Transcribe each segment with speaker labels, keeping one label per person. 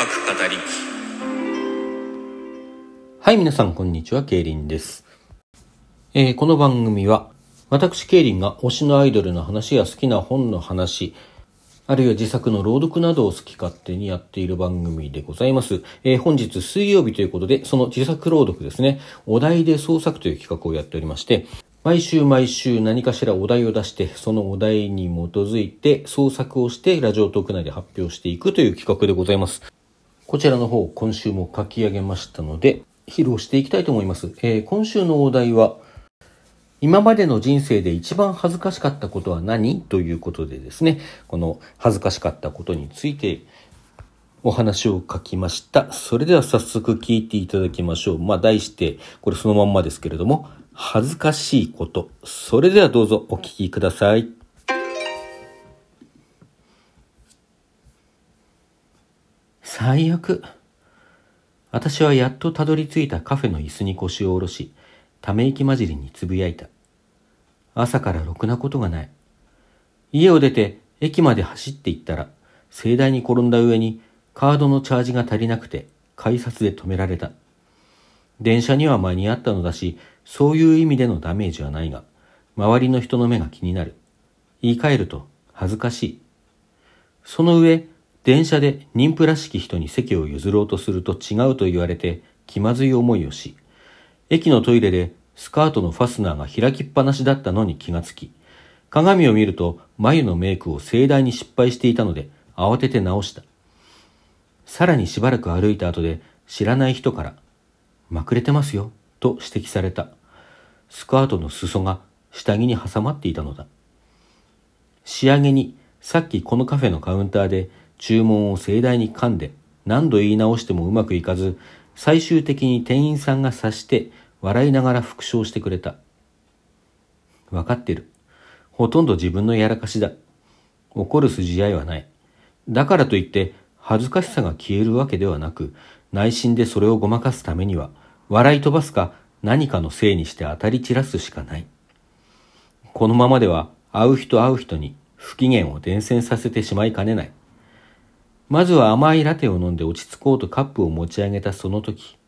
Speaker 1: 各語り
Speaker 2: はい、皆さん、こんにちは、ケイリンです。えーこの番組は、私、ケイリンが推しのアイドルの話や好きな本の話、あるいは自作の朗読などを好き勝手にやっている番組でございます。えー本日水曜日ということで、その自作朗読ですね、お題で創作という企画をやっておりまして、毎週毎週何かしらお題を出して、そのお題に基づいて創作をして、ラジオトーク内で発表していくという企画でございます。こちらの方、今週も書き上げましたので、披露していきたいと思います。えー今週のお題は、今までの人生で一番恥ずかしかったことは何ということでですね、この恥ずかしかったことについてお話を書きました。それでは早速聞いていただきましょう。まあ題して、これそのまんまですけれども、恥ずかしいこと。それではどうぞお聞きください。最悪。私はやっとたどり着いたカフェの椅子に腰を下ろし、ため息混じりにつぶやいた。朝からろくなことがない。家を出て駅まで走って行ったら、盛大に転んだ上にカードのチャージが足りなくて改札で止められた。電車には間に合ったのだし、そういう意味でのダメージはないが、周りの人の目が気になる。言い換えると恥ずかしい。その上、電車で妊婦らしき人に席を譲ろうとすると違うと言われて気まずい思いをし、駅のトイレでスカートのファスナーが開きっぱなしだったのに気がつき、鏡を見ると眉のメイクを盛大に失敗していたので慌てて直した。さらにしばらく歩いた後で知らない人から、まくれてますよ、と指摘された。スカートの裾が下着に挟まっていたのだ。仕上げにさっきこのカフェのカウンターで注文を盛大に噛んで何度言い直してもうまくいかず最終的に店員さんが察して笑いながら復唱してくれた。わかってる。ほとんど自分のやらかしだ。怒る筋合いはない。だからといって恥ずかしさが消えるわけではなく内心でそれをごまかすためには笑い飛ばすか何かのせいにして当たり散らすしかない。このままでは会う人会う人に不機嫌を伝染させてしまいかねない。まずは甘いラテを飲んで落ち着こうとカップを持ち上げたその時。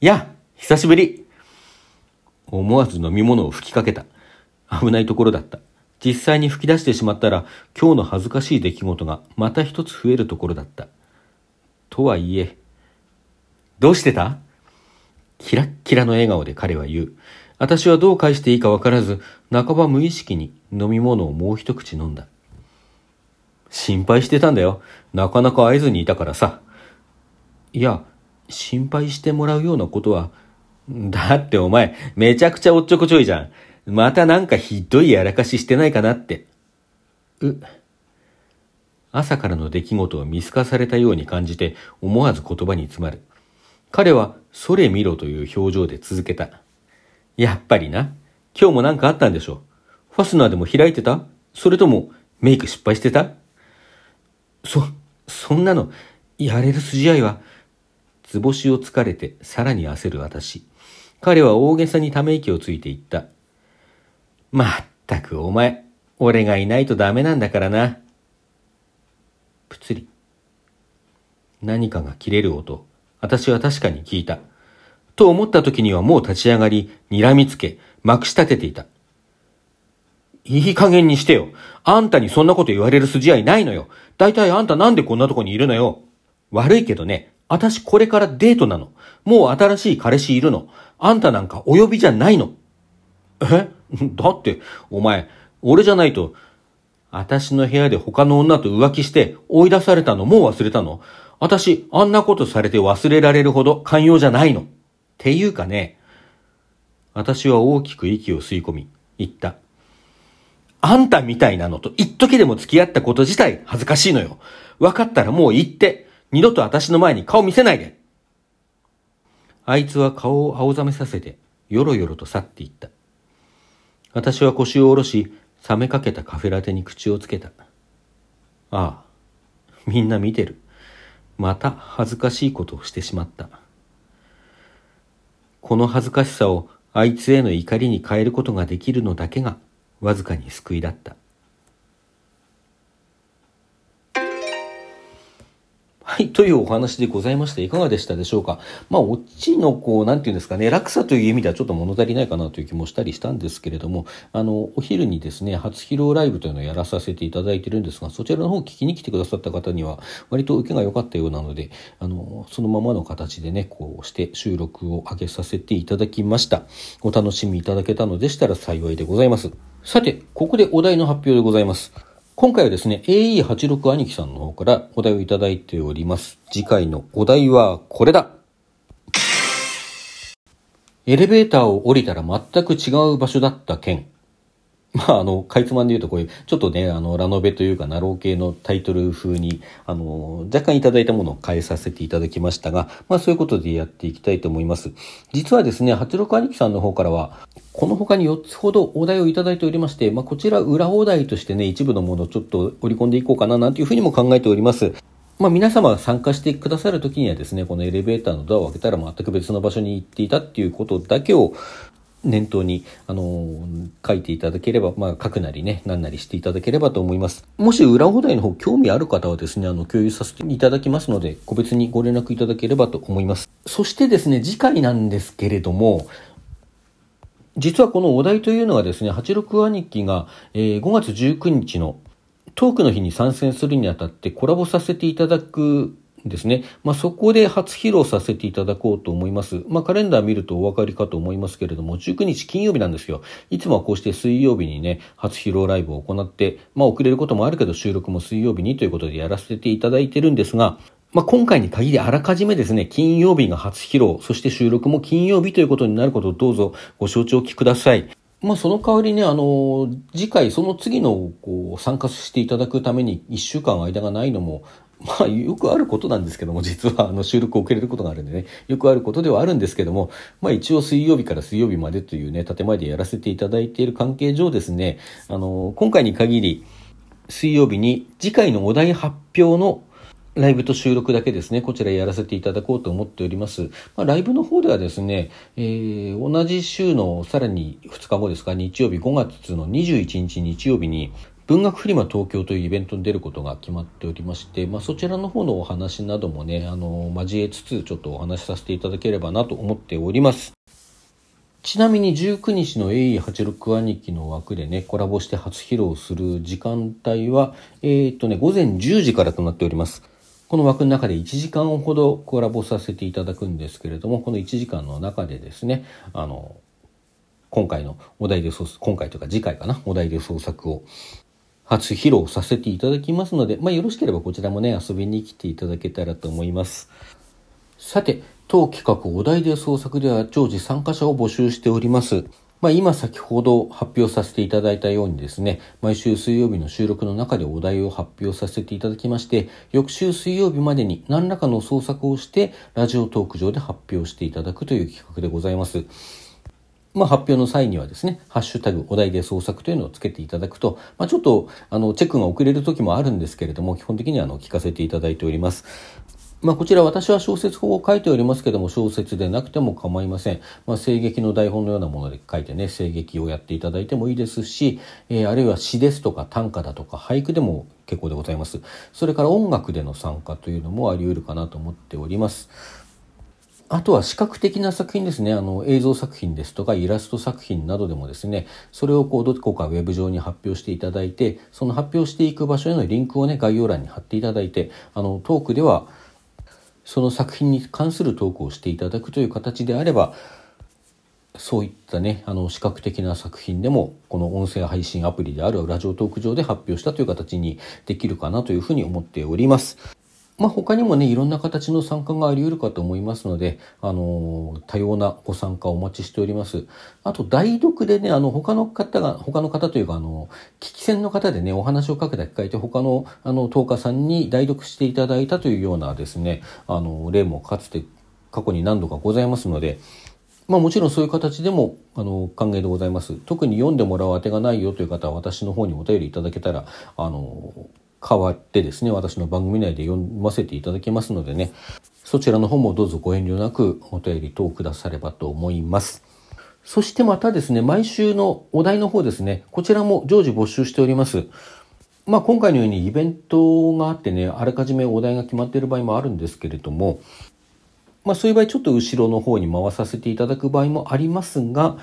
Speaker 2: や久しぶり思わず飲み物を吹きかけた。危ないところだった。実際に吹き出してしまったら今日の恥ずかしい出来事がまた一つ増えるところだった。とはいえ、どうしてた？キラッキラの笑顔で彼は言う。私はどう返していいかわからず、半ば無意識に飲み物をもう一口飲んだ。心配してたんだよ。なかなか会えずにいたからさ。いや、心配してもらうようなことは、だってお前、めちゃくちゃおっちょこちょいじゃん。またなんかひどいやらかししてないかなって。う。朝からの出来事を見透かされたように感じて思わず言葉に詰まる。彼は、それ見ろという表情で続けた。やっぱりな。今日も何かあったんでしょファスナーでも開いてた？それともメイク失敗してた？そ、そんなの、やれる筋合いは、図星をつかれてさらに焦る私。彼は大げさにため息をついていった。まったくお前、俺がいないとダメなんだからな。ぷつり。何かが切れる音。私は確かに聞いた。と思った時にはもう立ち上がり、睨みつけ、まくし立てていた。いい加減にしてよ。あんたにそんなこと言われる筋合いないのよ。だいたいあんたなんでこんなとこにいるのよ。悪いけどね、私これからデートなの。もう新しい彼氏いるの。あんたなんかお呼びじゃないの。え？だって、お前、俺じゃないと、私の部屋で他の女と浮気して追い出されたのもう忘れたの私、あんなことされて忘れられるほど寛容じゃないの。っていうかね、私は大きく息を吸い込み、言った。あんたみたいなのと一時でも付き合ったこと自体恥ずかしいのよ。分かったらもう言って、二度と私の前に顔見せないで。あいつは顔を青ざめさせて、よろよろと去っていった。私は腰を下ろし、冷めかけたカフェラテに口をつけた。ああ、みんな見てる。また恥ずかしいことをしてしまった。この恥ずかしさをあいつへの怒りに変えることができるのだけがわずかに救いだった。はい、というお話でございまして、いかがでしたでしょうか？まあ、オチの、こう、なんていうんですかね、落差という意味ではちょっと物足りないかなという気もしたりしたんですけれども、あの、お昼にですね、初披露ライブというのをやらさせていただいてるんですが、そちらの方を聞きに来てくださった方には、割と受けが良かったようなので、あの、そのままの形でね、こうして収録を上げさせていただきました。お楽しみいただけたのでしたら幸いでございます。さて、ここでお題の発表でございます。今回はですね、AE86 兄貴さんの方からお題をいただいております。次回のお題はこれだエレベーターを降りたら全く違う場所だった件。まあ、あの、かいつまんで言うと、こういう、ちょっとね、あの、ラノベというか、ナロー系のタイトル風に、あの、若干いただいたものを変えさせていただきましたが、まあ、そういうことでやっていきたいと思います。実はですね、86兄貴さんの方からは、この他に4つほどお題をいただいておりまして、まあ、こちら裏お題としてね、一部のものをちょっと織り込んでいこうかな、なんていうふうにも考えております。まあ、皆様が参加してくださるときにはですね、このエレベーターのドアを開けたら全く別の場所に行っていたっていうことだけを、念頭に、あの書いていただければ、まあ、書くなりね、何なりしていただければと思います。もし裏放題の方興味ある方はですね、あの、共有させていただきますので、個別にご連絡いただければと思います。そしてですね、次回なんですけれども、実はこのお題というのがですね、86兄貴が、え、5月19日のトークの日に参戦するにあたってコラボさせていただくですね。まあ、そこで初披露させていただこうと思います。まあ、カレンダー見るとお分かりかと思いますけれども、19日金曜日なんですよ。いつもはこうして水曜日にね、初披露ライブを行って、まあ、遅れることもあるけど収録も水曜日にということでやらせていただいてるんですが、まあ、今回に限りあらかじめですね、金曜日が初披露、そして収録も金曜日ということになることをどうぞご承知おきください。まあ、その代わりね、あの、次回、その次の、こう、参加していただくために1週間間がないのも、まあ、よくあることなんですけども、実は、あの、収録を遅れることがあるんでね、よくあることではあるんですけども、まあ、一応水曜日から水曜日までというね、建前でやらせていただいている関係上ですね、あの、今回に限り、水曜日に次回のお題発表のライブと収録だけですね、こちらやらせていただこうと思っております。まあ、ライブの方ではですね、えー、同じ週のさらに2日後ですか、日曜日5月の21日日曜日に、文学フリマ東京というイベントに出ることが決まっておりまして、まあ、そちらの方のお話などもね、あの、交えつつ、ちょっとお話しさせていただければなと思っております。ちなみに19日の AE86 兄貴の枠でね、コラボして初披露する時間帯は、えー、っとね、午前10時からとなっております。この枠の中で1時間ほどコラボさせていただくんですけれども、この1時間の中でですね、あの、今回のお題で創作、今回というか次回かな、お題で創作を初披露させていただきますので、まあ、よろしければこちらもね、遊びに来ていただけたらと思います。さて、当企画お題で創作では常時参加者を募集しております。まあ、今先ほど発表させていただいたようにですね、毎週水曜日の収録の中でお題を発表させていただきまして、翌週水曜日までに何らかの創作をして、ラジオトーク上で発表していただくという企画でございます。まあ、発表の際にはですね、ハッシュタグお題で創作というのをつけていただくと、まあ、ちょっとあのチェックが遅れる時もあるんですけれども、基本的にはあの聞かせていただいております。まあ、こちら私は小説法を書いておりますけども、小説でなくても構いません。まあ、声劇の台本のようなもので書いてね、声劇をやっていただいてもいいですし、えー、あるいは詩ですとか短歌だとか俳句でも結構でございます。それから音楽での参加というのもあり得るかなと思っております。あとは視覚的な作品ですね。あの、映像作品ですとかイラスト作品などでもですね、それをこう、どこかウェブ上に発表していただいて、その発表していく場所へのリンクをね、概要欄に貼っていただいて、あの、トークでは、その作品に関するトークをしていただくという形であれば、そういったね、あの、視覚的な作品でも、この音声配信アプリであるラジオトーク上で発表したという形にできるかなというふうに思っております。まあ、他にもね、いろんな形の参加があり得るかと思いますので、あの、多様なご参加をお待ちしております。あと、代読でね、あの、他の方が、他の方というか、あの、聞き戦の方でね、お話をかけた機会で他の、あの、10日さんに代読していただいたというようなですね、あの、例もかつて過去に何度かございますので、まあもちろんそういう形でも、あの、歓迎でございます。特に読んでもらうあてがないよという方は私の方にお便りいただけたら、あの、変わってですね、私の番組内で読ませていただきますのでね、そちらの方もどうぞご遠慮なくお便り等くださればと思います。そしてまたですね、毎週のお題の方ですね、こちらも常時募集しております。まあ、今回のようにイベントがあってね、あらかじめお題が決まっている場合もあるんですけれども、まあ、そういう場合ちょっと後ろの方に回させていただく場合もありますが、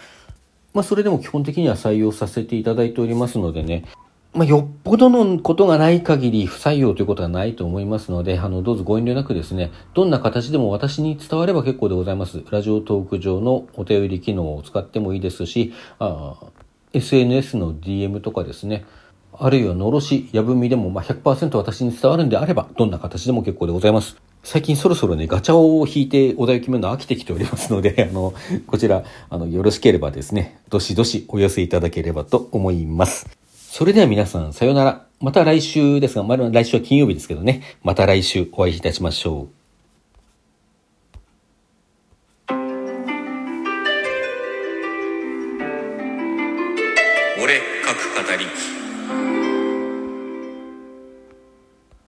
Speaker 2: まあ、それでも基本的には採用させていただいておりますのでね、まあ、よっぽどのことがない限り不採用ということはないと思いますので、あの、どうぞご遠慮なくですね、どんな形でも私に伝われば結構でございます。ラジオトーク上のお便り機能を使ってもいいですし、SNS の DM とかですね、あるいはのろし、やぶみでも、まあ、100%私に伝わるんであれば、どんな形でも結構でございます。最近そろそろね、ガチャを引いてお題を決めるの飽きてきておりますので、あの、こちら、あの、よろしければですね、どしどしお寄せいただければと思います。それでは皆さん、さようなら。また来週ですが、まだ来週は金曜日ですけどね、また来週お会いいたしましょう。
Speaker 1: 俺、各語り。